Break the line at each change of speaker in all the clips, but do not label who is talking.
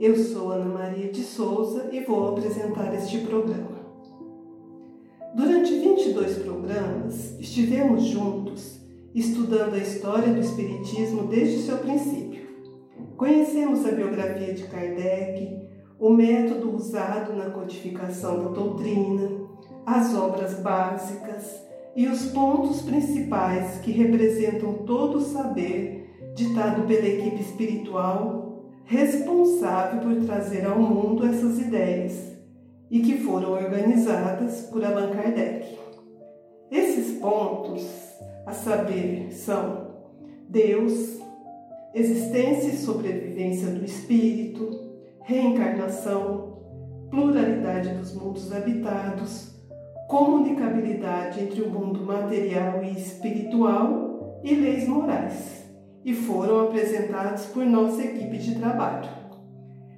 Eu sou Ana Maria de Souza e vou apresentar este programa. Durante 22 programas, estivemos juntos estudando a história do Espiritismo desde seu princípio Conhecemos a biografia de Kardec, o método usado na codificação da doutrina, as obras básicas e os pontos principais que representam todo o saber ditado pela equipe espiritual responsável por trazer ao mundo essas ideias e que foram organizadas por Allan Kardec. Esses pontos, a saber, são Deus, existência e sobrevivência do espírito, reencarnação, pluralidade dos mundos habitados, comunicabilidade entre o mundo material e espiritual e leis morais, e foram apresentados por nossa equipe de trabalho.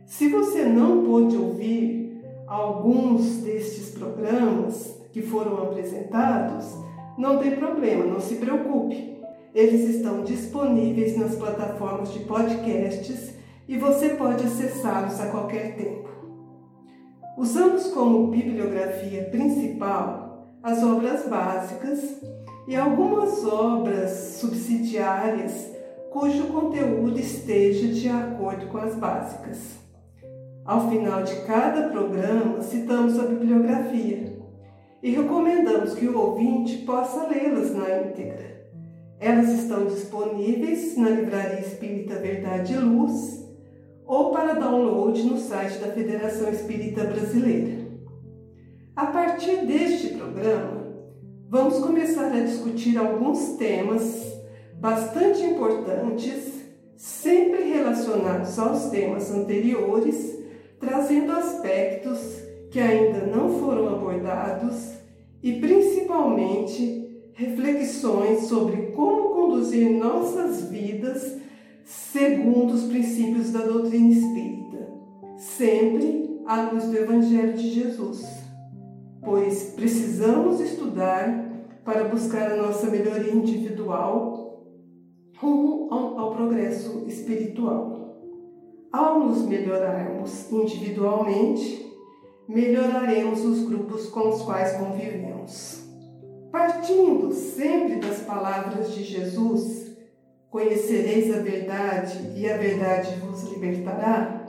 Se você não pôde ouvir alguns destes programas que foram apresentados, não tem problema, não se preocupe eles estão disponíveis nas plataformas de podcasts e você pode acessá-los a qualquer tempo. Usamos como bibliografia principal as obras básicas e algumas obras subsidiárias cujo conteúdo esteja de acordo com as básicas. Ao final de cada programa, citamos a bibliografia e recomendamos que o ouvinte possa lê-las na íntegra. Elas estão disponíveis na Livraria Espírita Verdade e Luz ou para download no site da Federação Espírita Brasileira. A partir deste programa, vamos começar a discutir alguns temas bastante importantes, sempre relacionados aos temas anteriores, trazendo aspectos que ainda não foram abordados e principalmente reflexões sobre como conduzir nossas vidas segundo os princípios da doutrina espírita, sempre à luz do Evangelho de Jesus, pois precisamos estudar para buscar a nossa melhoria individual rumo ao, ao progresso espiritual. Ao nos melhorarmos individualmente, melhoraremos os grupos com os quais convivemos. Partindo sempre das palavras de Jesus, conhecereis a verdade e a verdade vos libertará,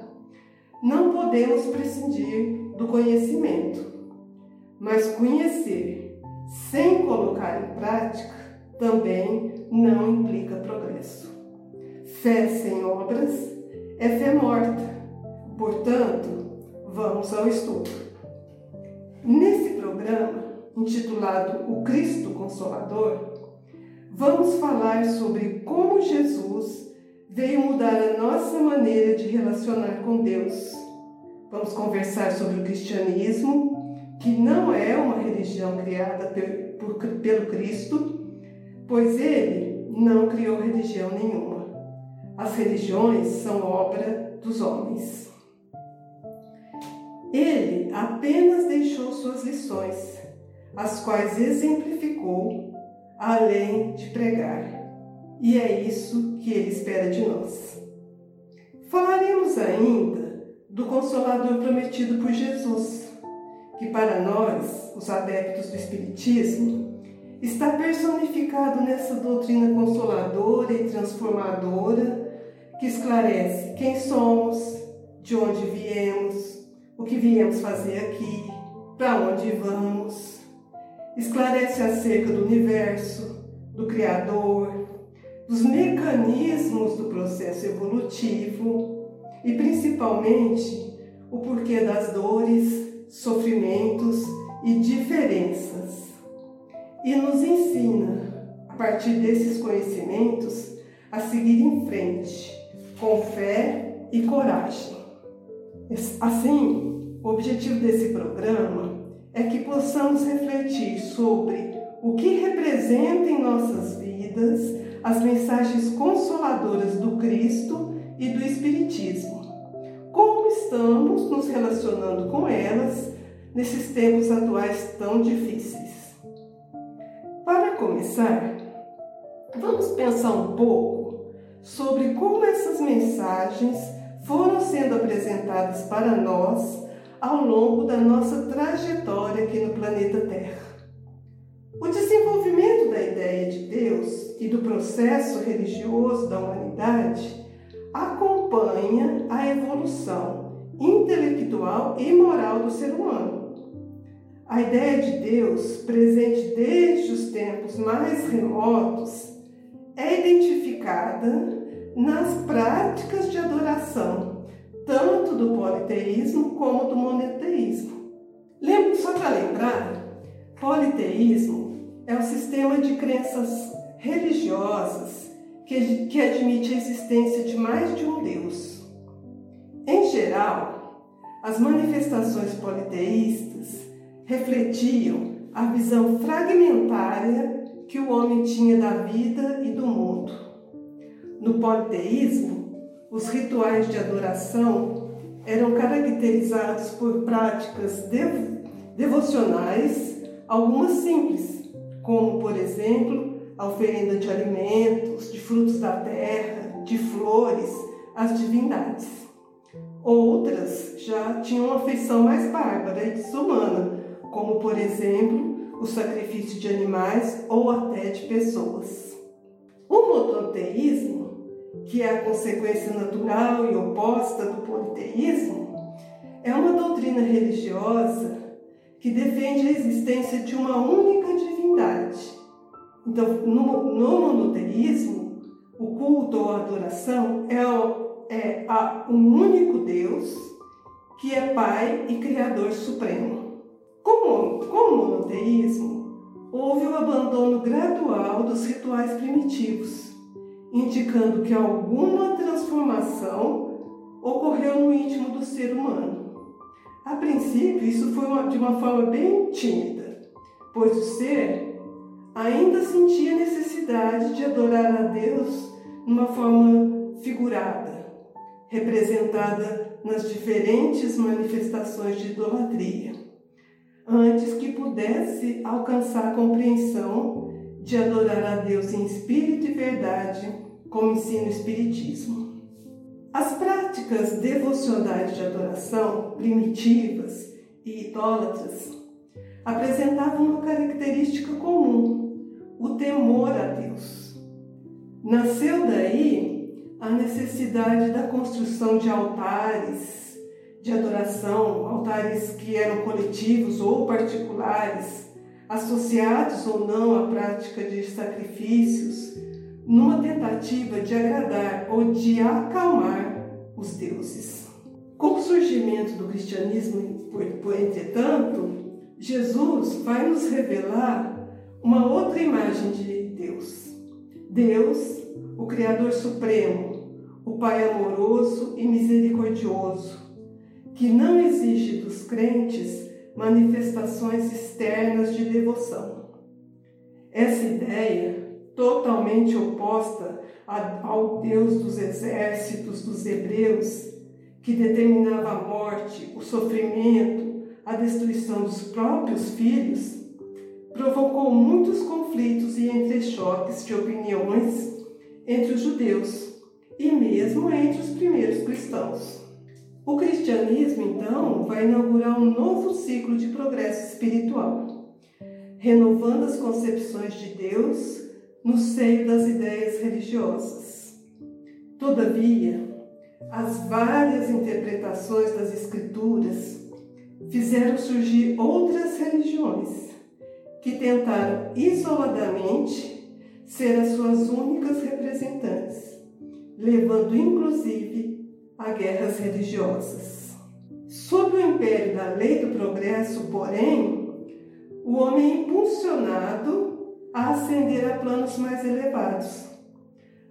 não podemos prescindir do conhecimento. Mas conhecer sem colocar em prática também não implica progresso. Fé sem obras é fé morta. Portanto, vamos ao estudo. Nesse programa, intitulado O Cristo Consolador, vamos falar sobre como Jesus veio mudar a nossa maneira de relacionar com Deus. Vamos conversar sobre o cristianismo, que não é uma religião criada pelo Cristo, pois ele não criou religião nenhuma. As religiões são obra dos homens. Ele apenas deixou suas lições as quais exemplificou, além de pregar. E é isso que ele espera de nós. Falaremos ainda do Consolador prometido por Jesus, que para nós, os adeptos do Espiritismo, está personificado nessa doutrina consoladora e transformadora que esclarece quem somos, de onde viemos, o que viemos fazer aqui, para onde vamos esclarece acerca do universo, do Criador, dos mecanismos do processo evolutivo e principalmente o porquê das dores, sofrimentos e diferenças. E nos ensina, a partir desses conhecimentos, a seguir em frente, com fé e coragem. Assim, o objetivo desse programa é que possamos refletir sobre o que representa em nossas vidas as mensagens consoladoras do Cristo e do Espiritismo. Como estamos nos relacionando com elas nesses tempos atuais tão difíceis? Começar, vamos pensar um pouco sobre como essas mensagens foram sendo apresentadas para nós ao longo da nossa trajetória aqui no planeta Terra. O desenvolvimento da ideia de Deus e do processo religioso da humanidade acompanha a evolução intelectual e moral do ser humano. A ideia de Deus, presente desde os tempos mais remotos, é identificada nas práticas de adoração, tanto do politeísmo como do monoteísmo. Lembro, só para lembrar, politeísmo é o sistema de crenças religiosas que, que admite a existência de mais de um Deus. Em geral, as manifestações politeístas refletiam a visão fragmentária que o homem tinha da vida e do mundo no politeísmo, os rituais de adoração eram caracterizados por práticas dev devocionais, algumas simples, como, por exemplo, a oferenda de alimentos, de frutos da terra, de flores às divindades. Outras já tinham uma feição mais bárbara e desumana, como, por exemplo, o sacrifício de animais ou até de pessoas. O monoteísmo que é a consequência natural e oposta do politeísmo, é uma doutrina religiosa que defende a existência de uma única divindade. Então, no, no monoteísmo, o culto ou a adoração é, é a, um único Deus que é Pai e Criador Supremo. Como, como monoteísmo, houve o abandono gradual dos rituais primitivos indicando que alguma transformação ocorreu no íntimo do ser humano. A princípio, isso foi uma, de uma forma bem tímida, pois o ser ainda sentia necessidade de adorar a Deus numa forma figurada, representada nas diferentes manifestações de idolatria, antes que pudesse alcançar a compreensão de adorar a Deus em espírito e verdade, como ensina o Espiritismo. As práticas devocionais de adoração, primitivas e idólatras, apresentavam uma característica comum, o temor a Deus. Nasceu daí a necessidade da construção de altares de adoração, altares que eram coletivos ou particulares, associados ou não à prática de sacrifícios, numa tentativa de agradar ou de acalmar os deuses. Com o surgimento do cristianismo, entretanto, Jesus vai nos revelar uma outra imagem de Deus. Deus, o Criador Supremo, o Pai amoroso e misericordioso, que não exige dos crentes manifestações externas de devoção. Essa ideia, totalmente oposta ao Deus dos exércitos dos hebreus, que determinava a morte, o sofrimento, a destruição dos próprios filhos, provocou muitos conflitos e entrechoques de opiniões entre os judeus e mesmo entre os primeiros cristãos. O cristianismo, então, vai inaugurar um novo ciclo de progresso espiritual, renovando as concepções de Deus no seio das ideias religiosas. Todavia, as várias interpretações das Escrituras fizeram surgir outras religiões que tentaram isoladamente ser as suas únicas representantes levando inclusive a guerras religiosas. Sob o império da lei do progresso, porém, o homem é impulsionado a ascender a planos mais elevados,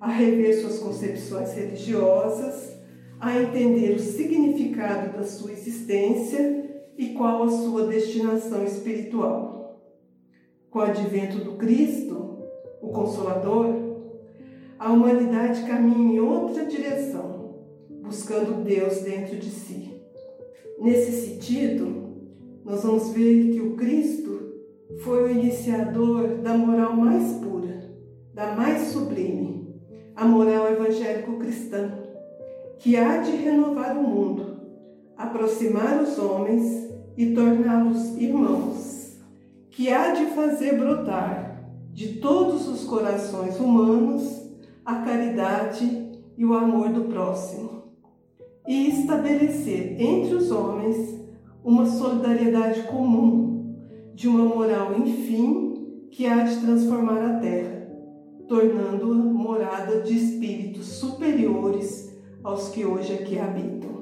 a rever suas concepções religiosas, a entender o significado da sua existência e qual a sua destinação espiritual. Com o advento do Cristo, o Consolador, a humanidade caminha em outra direção, buscando Deus dentro de si. Nesse sentido, nós vamos ver que o Cristo foi o iniciador da moral mais pura, da mais sublime, a moral evangélico-cristã, que há de renovar o mundo, aproximar os homens e torná-los irmãos, que há de fazer brotar de todos os corações humanos a caridade e o amor do próximo, e estabelecer entre os homens uma solidariedade comum, de uma moral, enfim, que há de transformar a terra, tornando-a morada de espíritos superiores aos que hoje aqui habitam.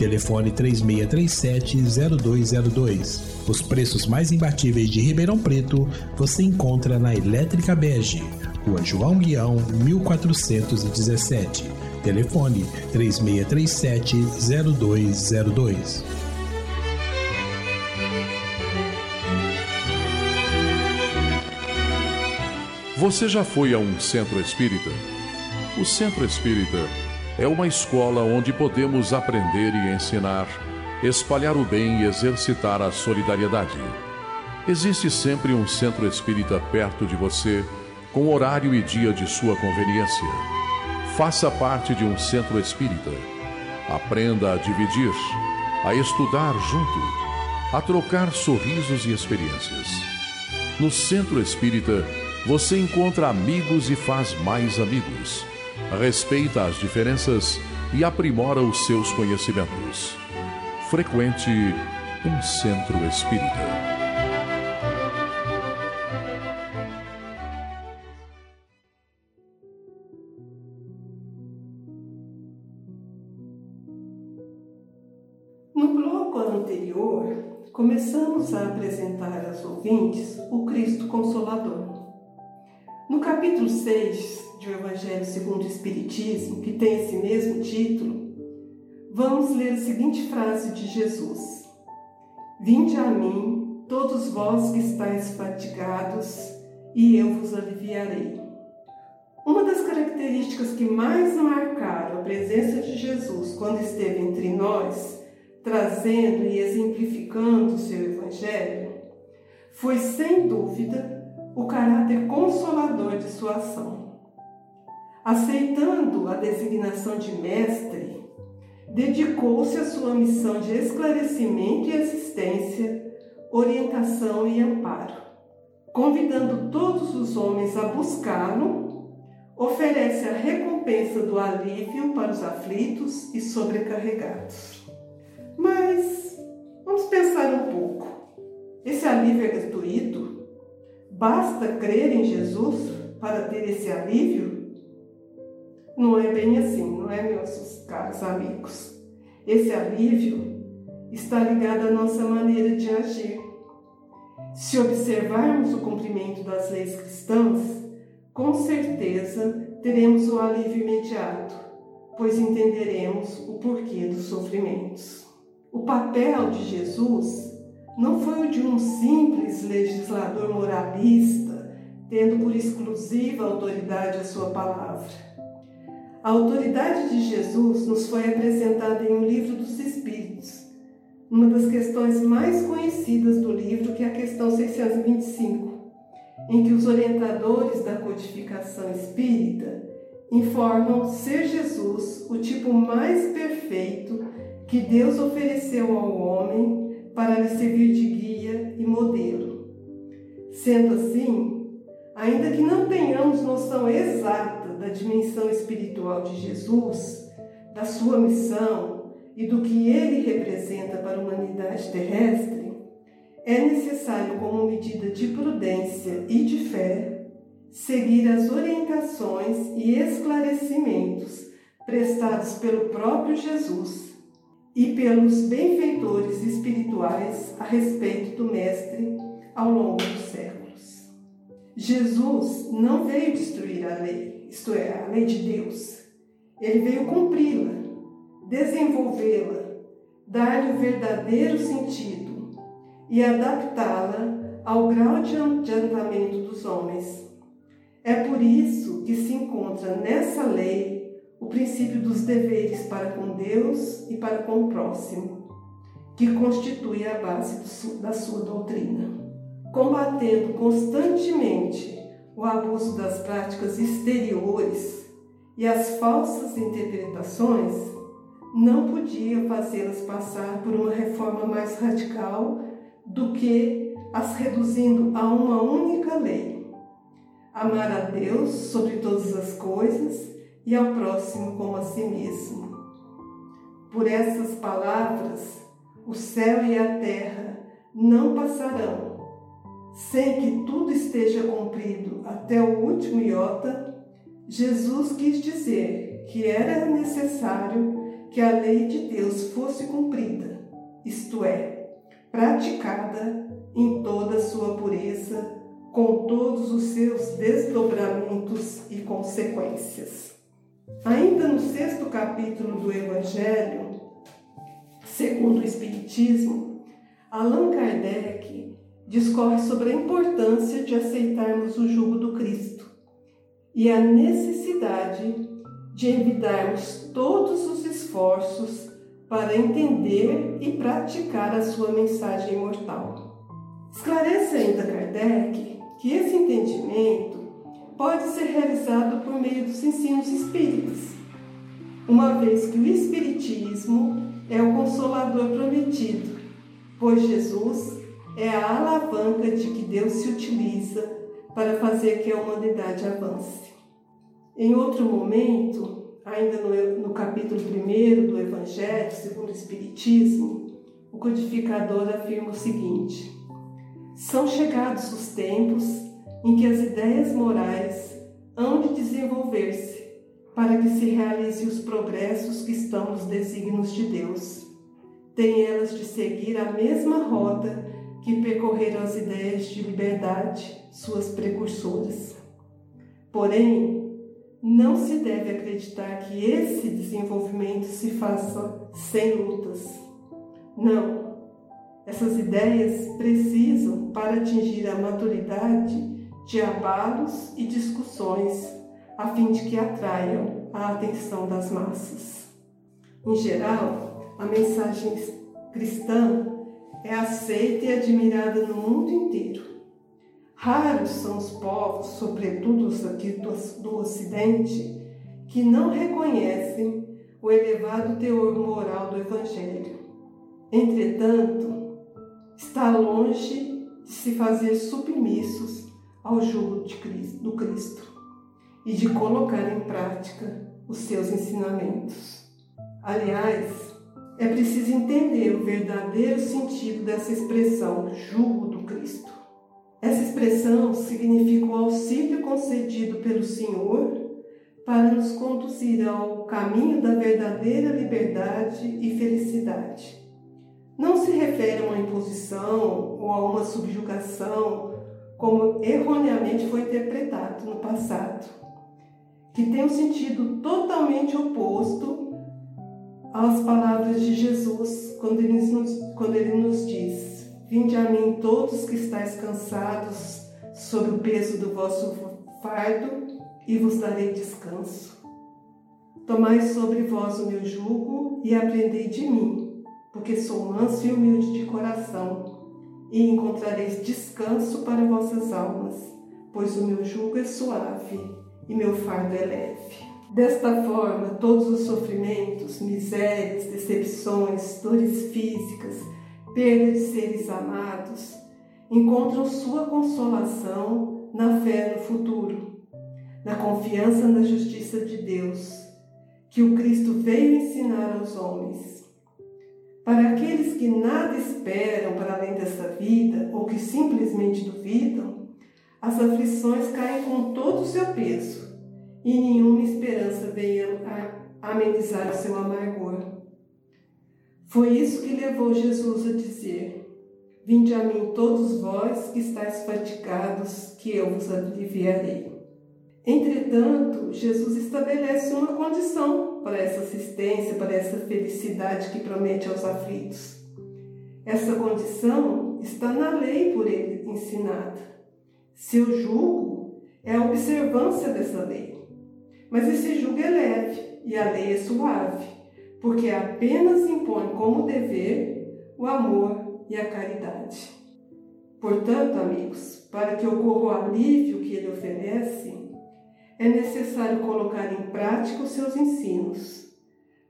Telefone 3637-0202. Os preços mais imbatíveis de Ribeirão Preto você encontra na Elétrica Bege, Rua João Guião, 1417. Telefone 3637-0202.
Você já foi a um centro espírita? O centro espírita é uma escola onde podemos aprender e ensinar, espalhar o bem e exercitar a solidariedade. Existe sempre um centro espírita perto de você, com horário e dia de sua conveniência. Faça parte de um centro espírita. Aprenda a dividir, a estudar junto, a trocar sorrisos e experiências. No centro espírita, você encontra amigos e faz mais amigos respeita as diferenças e aprimora os seus conhecimentos. Frequente um centro espírita.
No bloco anterior, começamos a apresentar aos ouvintes o Cristo Consolador. No capítulo 6 de O Evangelho segundo o Espiritismo, que tem esse mesmo título, vamos ler a seguinte frase de Jesus: Vinde a mim, todos vós que estáis fatigados, e eu vos aliviarei. Uma das características que mais marcaram a presença de Jesus quando esteve entre nós, trazendo e exemplificando o seu Evangelho, foi sem dúvida o caráter consolador de sua ação aceitando a designação de mestre, dedicou-se à sua missão de esclarecimento e assistência, orientação e amparo. Convidando todos os homens a buscá-lo, oferece a recompensa do alívio para os aflitos e sobrecarregados. Mas vamos pensar um pouco. Esse alívio é gratuito? Basta crer em Jesus para ter esse alívio? Não é bem assim, não é, meus caros amigos? Esse alívio está ligado à nossa maneira de agir. Se observarmos o cumprimento das leis cristãs, com certeza teremos o alívio imediato, pois entenderemos o porquê dos sofrimentos. O papel de Jesus não foi o de um simples legislador moralista, tendo por exclusiva autoridade a sua palavra. A autoridade de Jesus nos foi apresentada em um livro dos Espíritos, uma das questões mais conhecidas do livro, que é a questão 625, em que os orientadores da codificação espírita informam ser Jesus o tipo mais perfeito que Deus ofereceu ao homem para lhe servir de guia e modelo. Sendo assim, ainda que não tenhamos noção exata da dimensão espiritual de Jesus, da sua missão e do que ele representa para a humanidade terrestre, é necessário, como medida de prudência e de fé, seguir as orientações e esclarecimentos prestados pelo próprio Jesus e pelos benfeitores espirituais a respeito do Mestre ao longo dos séculos. Jesus não veio destruir a lei, isto é, a lei de Deus. Ele veio cumpri-la, desenvolvê-la, dar-lhe o verdadeiro sentido e adaptá-la ao grau de adiantamento dos homens. É por isso que se encontra nessa lei o princípio dos deveres para com Deus e para com o próximo, que constitui a base da sua doutrina. Combatendo constantemente o abuso das práticas exteriores e as falsas interpretações, não podia fazê-las passar por uma reforma mais radical do que as reduzindo a uma única lei: amar a Deus sobre todas as coisas e ao próximo como a si mesmo. Por essas palavras, o céu e a terra não passarão, sem que tudo esteja cumprido até o último iota. Jesus quis dizer que era necessário que a lei de Deus fosse cumprida, isto é, praticada em toda a sua pureza, com todos os seus desdobramentos e consequências. Ainda no sexto capítulo do Evangelho, segundo o Espiritismo, Allan Kardec discorre sobre a importância de aceitarmos o jugo do Cristo e a necessidade de envidarmos todos os esforços para entender e praticar a sua mensagem imortal. Esclarece ainda Kardec que esse entendimento pode ser realizado por meio dos ensinos espíritas, uma vez que o Espiritismo é o consolador prometido, pois Jesus é a alavanca de que Deus se utiliza para fazer que a humanidade avance. Em outro momento, ainda no, no capítulo 1 do Evangelho segundo o Espiritismo, o codificador afirma o seguinte: São chegados os tempos em que as ideias morais hão de desenvolver-se para que se realizem os progressos que estão nos desígnios de Deus. Têm elas de seguir a mesma rota que percorreram as ideias de liberdade, suas precursoras. Porém, não se deve acreditar que esse desenvolvimento se faça sem lutas. Não. Essas ideias precisam, para atingir a maturidade, de abalos e discussões, a fim de que atraiam a atenção das massas. Em geral, a mensagem cristã é aceita e admirada no mundo inteiro. Raros são os povos, sobretudo os aqui do, do Ocidente, que não reconhecem o elevado teor moral do Evangelho. Entretanto, está longe de se fazer submissos ao jugo Cristo, do Cristo e de colocar em prática os seus ensinamentos. Aliás, é preciso entender o verdadeiro sentido dessa expressão, jugo do Cristo. Essa expressão significa o auxílio concedido pelo Senhor para nos conduzir ao caminho da verdadeira liberdade e felicidade. Não se refere a uma imposição ou a uma subjugação como erroneamente foi interpretado no passado, que tem um sentido totalmente oposto às palavras de Jesus quando ele nos, quando ele nos diz: Vinde a mim todos que estáis cansados sob o peso do vosso fardo e vos darei descanso. Tomai sobre vós o meu jugo e aprendei de mim, porque sou manso e humilde de coração, e encontrareis descanso para vossas almas, pois o meu jugo é suave e meu fardo é leve. Desta forma, todos os sofrimentos, misérias, decepções, dores físicas, perda de seres amados, encontram sua consolação na fé no futuro, na confiança na justiça de Deus, que o Cristo veio ensinar aos homens. Para aqueles que nada esperam vida ou que simplesmente duvidam, as aflições caem com todo o seu peso e nenhuma esperança vem amenizar o seu amargor. Foi isso que levou Jesus a dizer: Vinde a mim todos vós que estáis fatigados, que eu vos aliviarei. Entretanto, Jesus estabelece uma condição para essa assistência, para essa felicidade que promete aos aflitos. Essa condição está na lei por ele ensinada. Seu jugo é a observância dessa lei. Mas esse jugo é leve e a lei é suave, porque apenas impõe como dever o amor e a caridade. Portanto, amigos, para que ocorra o alívio que ele oferece, é necessário colocar em prática os seus ensinos,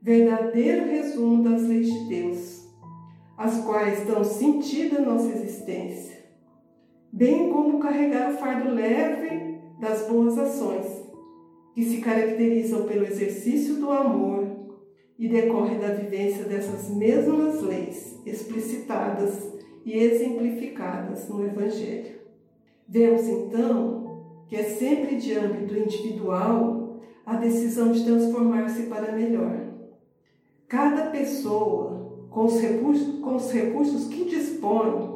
verdadeiro resumo das leis de Deus, as quais dão sentido à nossa existência, bem como carregar o fardo leve das boas ações que se caracterizam pelo exercício do amor e decorre da vivência dessas mesmas leis explicitadas e exemplificadas no Evangelho. Vemos então que é sempre de âmbito individual a decisão de transformar-se para melhor. Cada pessoa, com os, recursos, com os recursos que dispõe,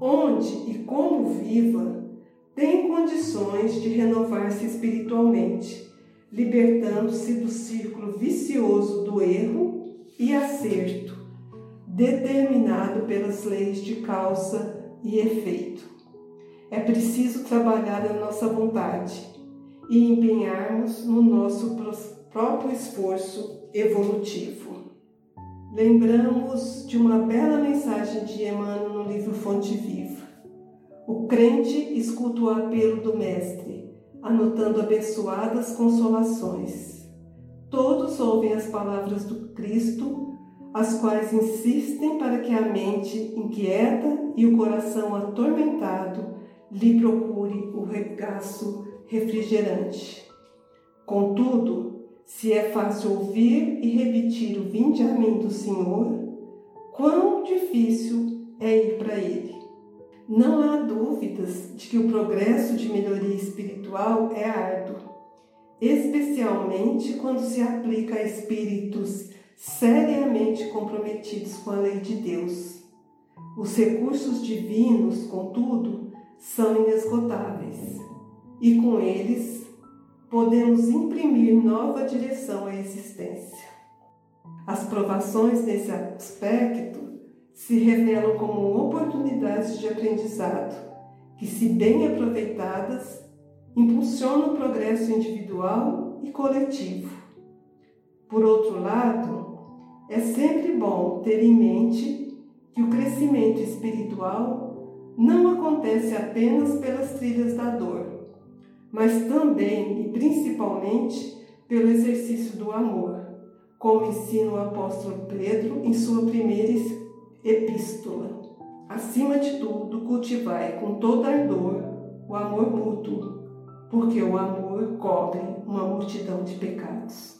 onde e como viva, tem condições de renovar-se espiritualmente libertando-se do círculo vicioso do erro e acerto, determinado pelas leis de causa e efeito. É preciso trabalhar a nossa vontade e empenharmos no nosso próprio esforço evolutivo. Lembramos de uma bela mensagem de Emmanuel no livro Fonte Viva. O crente escuta o apelo do Mestre anotando abençoadas consolações. Todos ouvem as palavras do Cristo, as quais insistem para que a mente inquieta e o coração atormentado lhe procure o regaço refrigerante. Contudo, se é fácil ouvir e repetir o vinde a mim do Senhor, quão difícil é ir para Ele. Não há dúvidas de que o progresso de melhoria espiritual é árduo, especialmente quando se aplica a espíritos seriamente comprometidos com a lei de Deus. Os recursos divinos, contudo, são inesgotáveis e com eles podemos imprimir nova direção à existência. As provações nesse aspecto se revelam como oportunidades de aprendizado que, se bem aproveitadas, impulsionam o progresso individual e coletivo. Por outro lado, é sempre bom ter em mente que o crescimento espiritual não acontece apenas pelas trilhas da dor, mas também e principalmente pelo exercício do amor, como ensina o apóstolo Pedro em sua primeira Epístola. Acima de tudo, cultivai com todo ardor o amor mútuo, porque o amor cobre uma multidão de pecados.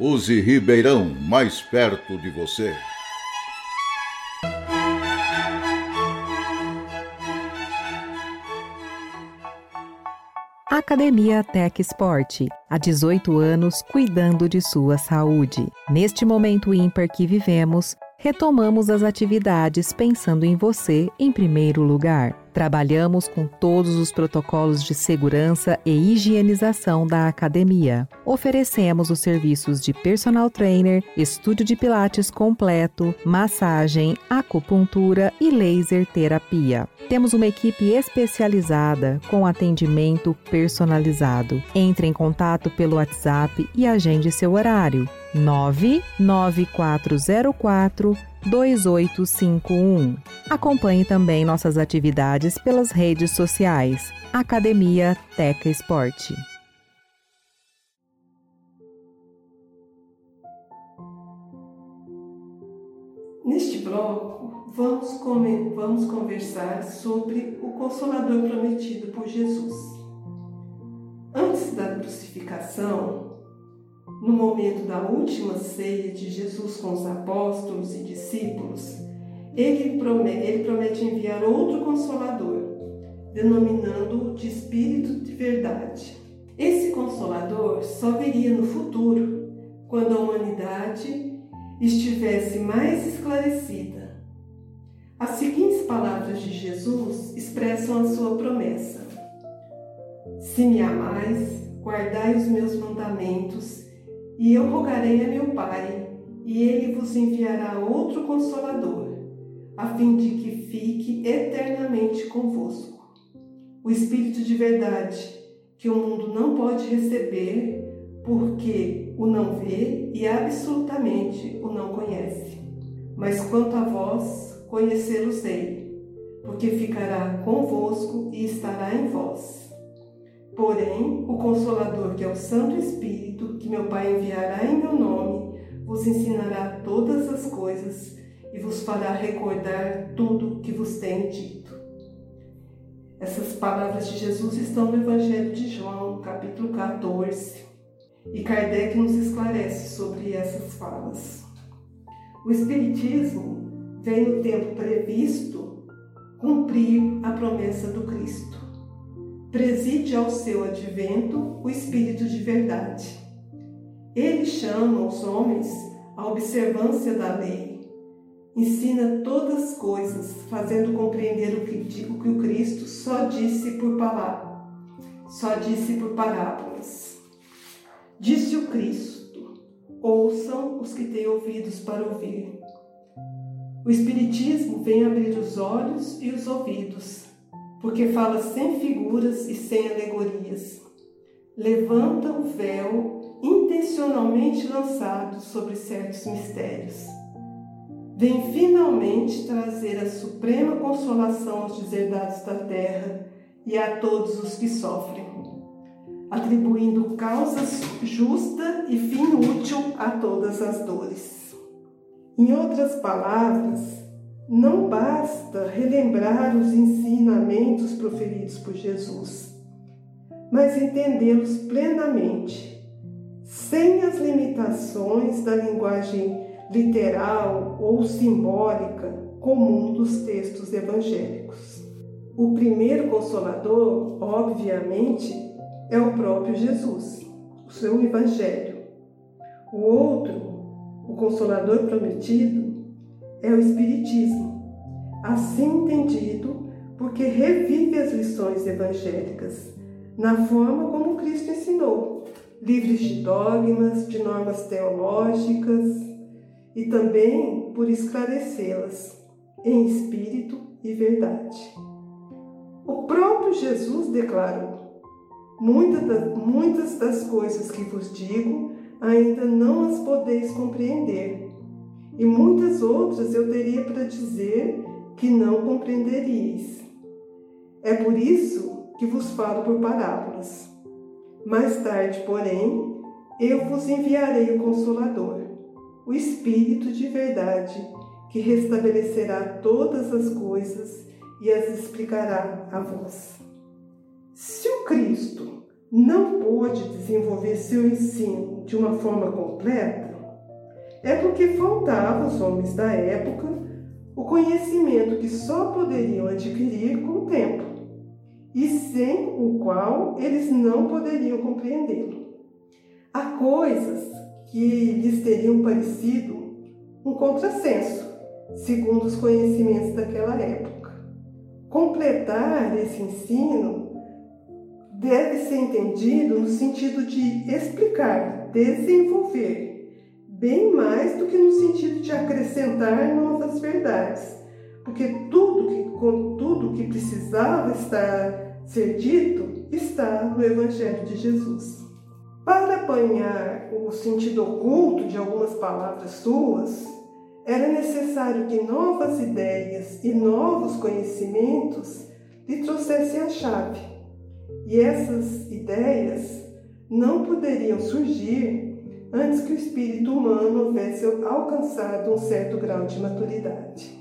Use Ribeirão mais perto de você.
Academia Tech Sport, há 18 anos cuidando de sua saúde. Neste momento ímpar que vivemos, retomamos as atividades pensando em você em primeiro lugar. Trabalhamos com todos os protocolos de segurança e higienização da academia. Oferecemos os serviços de personal trainer, estúdio de pilates completo, massagem, acupuntura e laser terapia. Temos uma equipe especializada com atendimento personalizado. Entre em contato pelo WhatsApp e agende seu horário. 99404 2851. Acompanhe também nossas atividades pelas redes sociais. Academia Teca Esporte.
Neste bloco, vamos, comer, vamos conversar sobre o Consolador prometido por Jesus. Antes da crucificação, no momento da última ceia de Jesus com os apóstolos e discípulos, ele promete, ele promete enviar outro consolador, denominando-o de Espírito de Verdade. Esse consolador só viria no futuro, quando a humanidade estivesse mais esclarecida. As seguintes palavras de Jesus expressam a sua promessa: Se me amais, guardai os meus mandamentos e eu rogarei a meu Pai, e ele vos enviará outro consolador, a fim de que fique eternamente convosco. O Espírito de verdade, que o mundo não pode receber, porque o não vê e absolutamente o não conhece. Mas quanto a vós, conhecê-los-ei, porque ficará convosco e estará em vós Porém, o Consolador, que é o Santo Espírito, que meu Pai enviará em meu nome, vos ensinará todas as coisas e vos fará recordar tudo que vos tenho dito. Essas palavras de Jesus estão no Evangelho de João, capítulo 14, e Kardec nos esclarece sobre essas falas. O Espiritismo vem no tempo previsto cumprir a promessa do Cristo preside ao seu advento o Espírito de verdade. Ele chama os homens à observância da lei, ensina todas as coisas, fazendo compreender o que, o que o Cristo só disse por palavra, só disse por parábolas. Disse o Cristo: ouçam os que têm ouvidos para ouvir. O Espiritismo vem abrir os olhos e os ouvidos porque fala sem figuras e sem alegorias. Levanta o véu intencionalmente lançado sobre certos mistérios. Vem finalmente trazer a suprema consolação aos deserdados da terra e a todos os que sofrem, atribuindo causa justa e fim útil a todas as dores. Em outras palavras, não basta relembrar os ensinamentos proferidos por Jesus, mas entendê-los plenamente, sem as limitações da linguagem literal ou simbólica comum dos textos evangélicos. O primeiro consolador, obviamente, é o próprio Jesus, o seu evangelho. O outro, o consolador prometido, é o Espiritismo, assim entendido porque revive as lições evangélicas na forma como Cristo ensinou, livres de dogmas, de normas teológicas e também por esclarecê-las em espírito e verdade. O próprio Jesus declarou: muitas das, coisas que vos digo ainda não as podeis compreender e muitas outras eu teria para dizer que não compreenderíeis. É por isso que vos falo por parábolas. Mais tarde, porém, eu vos enviarei o Consolador, o Espírito de verdade, que restabelecerá todas as coisas e as explicará a vós. Se o Cristo não pôde desenvolver seu ensino de uma forma completa, é porque faltava aos homens da época o conhecimento que só poderiam adquirir com o tempo. e sem o qual eles não poderiam compreendê-lo. Há coisas que lhes teriam parecido um contrassenso, segundo os conhecimentos daquela época. Completar esse ensino deve ser entendido no sentido de explicar, desenvolver, bem mais do que no sentido de acrescentar novas verdades, porque tudo que, tudo que precisava estar ser dito está no Evangelho de Jesus. Para apanhar o sentido oculto de algumas palavras suas, era necessário que novas ideias e novos conhecimentos lhe trouxessem a chave. E essas ideias não poderiam surgir antes que o espírito humano houvesse alcançado um certo grau de maturidade.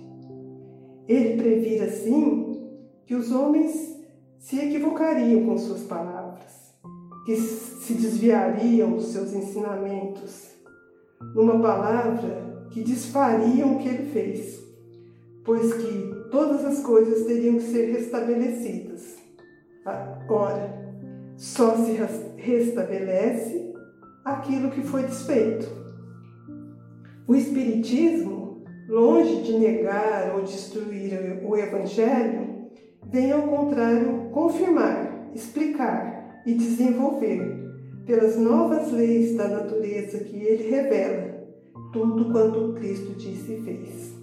Ele previra, assim, que os homens se equivocariam com suas palavras, que se desviariam dos seus ensinamentos. Numa palavra, que desfariam o que ele fez, pois que todas as coisas teriam que ser restabelecidas. Ora, só se restabelece aquilo que foi desfeito. O Espiritismo, longe de negar ou destruir o Evangelho, vem ao contrário confirmar, explicar e desenvolver, pelas novas leis da natureza que ele revela, tudo quanto Cristo disse e fez.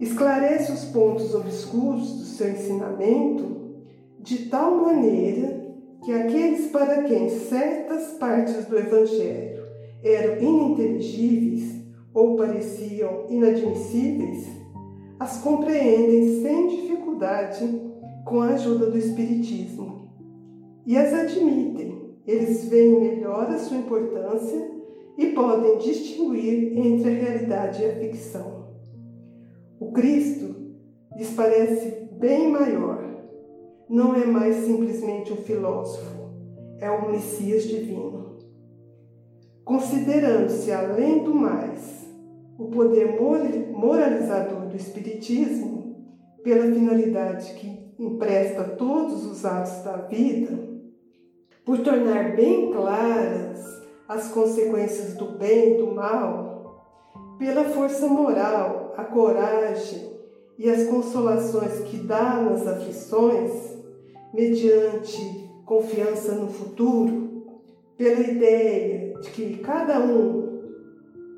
Esclarece os pontos obscuros do seu ensinamento de tal maneira que aqueles para quem certas partes do Evangelho eram ininteligíveis ou pareciam inadmissíveis, as compreendem sem dificuldade com a ajuda do Espiritismo e as admitem. Eles veem melhor a sua importância e podem distinguir entre a realidade e a ficção. O Cristo lhes parece bem maior. Não é mais simplesmente um filósofo, é um Messias divino. Considerando-se, além do mais, o poder moralizador do Espiritismo, pela finalidade que empresta todos os atos da vida, por tornar bem claras as consequências do bem e do mal, pela força moral, a coragem e as consolações que dá nas aflições, mediante confiança no futuro, pela ideia de que cada um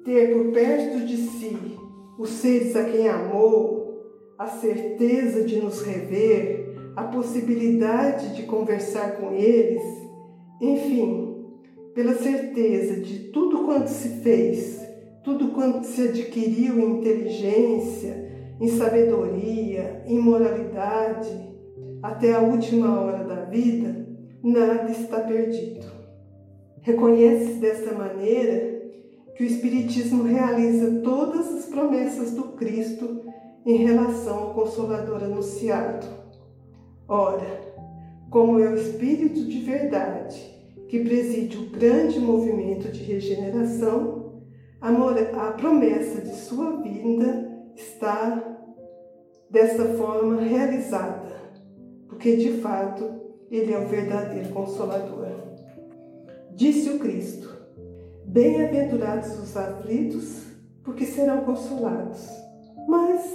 ter por perto de si os seres a quem amou, a certeza de nos rever, a possibilidade de conversar com eles, enfim, pela certeza de tudo quanto se fez, tudo quanto se adquiriu em inteligência, em sabedoria, em moralidade, até a última hora da vida, nada está perdido. Reconhece desta maneira que o Espiritismo realiza todas as promessas do Cristo em relação ao Consolador anunciado. Ora, como é o Espírito de verdade, que preside o grande movimento de regeneração, a, promessa de sua vinda está dessa forma realizada, porque de fato ele é o verdadeiro consolador. Disse o Cristo: Bem-aventurados os aflitos, porque serão consolados. Mas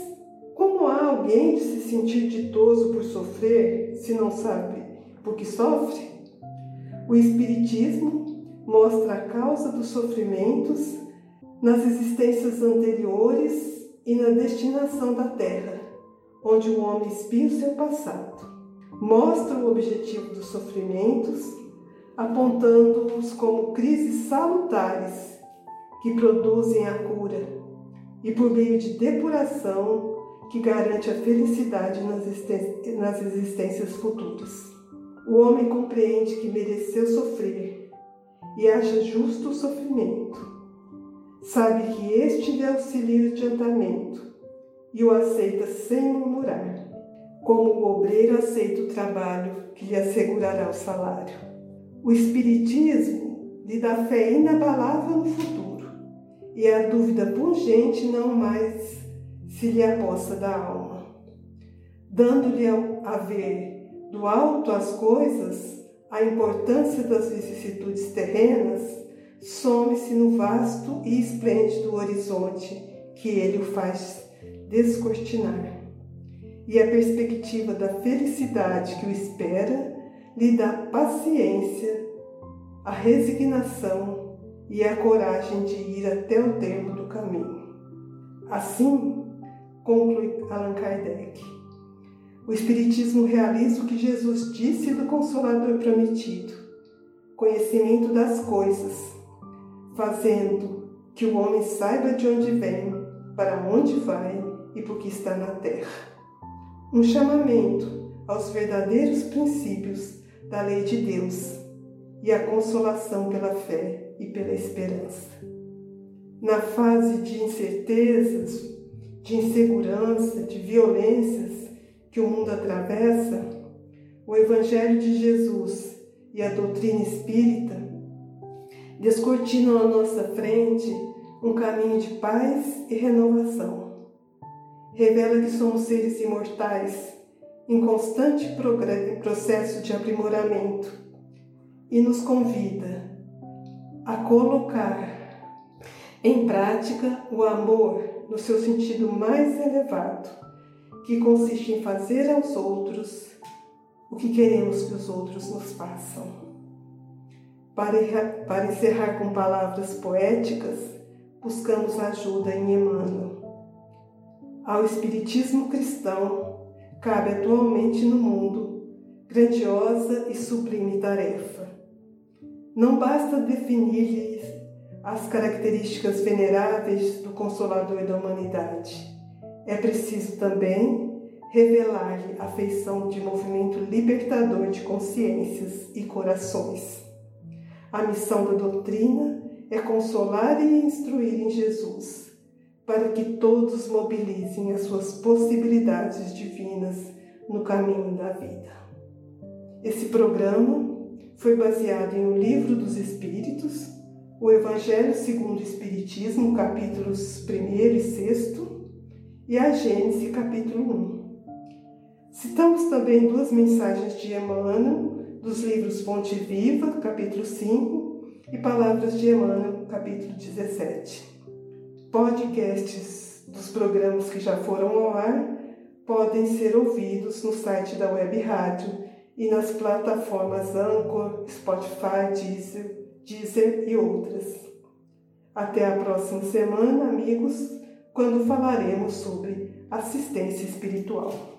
como há alguém de se sentir ditoso por sofrer, se não sabe por que sofre? O Espiritismo mostra a causa dos sofrimentos nas existências anteriores e na destinação da Terra, onde o homem espia o seu passado. Mostra o objetivo dos sofrimentos, apontando-os como crises salutares que produzem a cura e por meio de depuração que garante a felicidade nas existências futuras. O homem compreende que mereceu sofrer e acha justo o sofrimento. Sabe que este lhe auxilia o adiantamento e o aceita sem murmurar, como o obreiro aceita o trabalho que lhe assegurará o salário. O Espiritismo lhe dá fé inabalável no futuro e a dúvida pungente não mais se lhe aposta da alma, dando-lhe a ver Do alto às coisas, a importância das vicissitudes terrenas some-se no vasto e esplêndido horizonte que ele o faz descortinar. E a perspectiva da felicidade que o espera lhe dá paciência, a resignação e a coragem de ir até o termo do caminho. Assim, conclui Allan Kardec, o Espiritismo realiza o que Jesus disse do Consolador prometido, conhecimento das coisas, fazendo que o homem saiba de onde vem, para onde vai e por que está na terra. Um chamamento aos verdadeiros princípios da lei de Deus e a consolação pela fé e pela esperança. Na fase de incertezas, de insegurança, de violências que o mundo atravessa, o Evangelho de Jesus e a doutrina espírita descortinam à nossa frente um caminho de paz e renovação. Revela que somos seres imortais em constante processo de aprimoramento e nos convida a colocar em prática o amor no seu sentido mais elevado, que consiste em fazer aos outros o que queremos que os outros nos façam. Para, encerrar com palavras poéticas, buscamos ajuda em Emmanuel. Ao Espiritismo cristão, cabe atualmente no mundo grandiosa e sublime tarefa. Não basta definir-lhes as características veneráveis do Consolador da humanidade. É preciso também revelar-lhe a feição de movimento libertador de consciências e corações. A missão da doutrina é consolar e instruir em Jesus para que todos mobilizem as suas possibilidades divinas no caminho da vida. Esse programa foi baseado em O Livro dos Espíritos, o Evangelho segundo o Espiritismo, capítulos 1 e 6, e a Gênesis, capítulo 1. Citamos também duas mensagens de Emmanuel, dos livros Fonte Viva, capítulo 5, e Palavras de Emmanuel, capítulo 17. Podcasts dos programas que já foram ao ar podem ser ouvidos no site da Web Rádio e nas plataformas Anchor, Spotify, Deezer, Deezer e outras. Até a próxima semana, amigos, quando falaremos sobre assistência espiritual.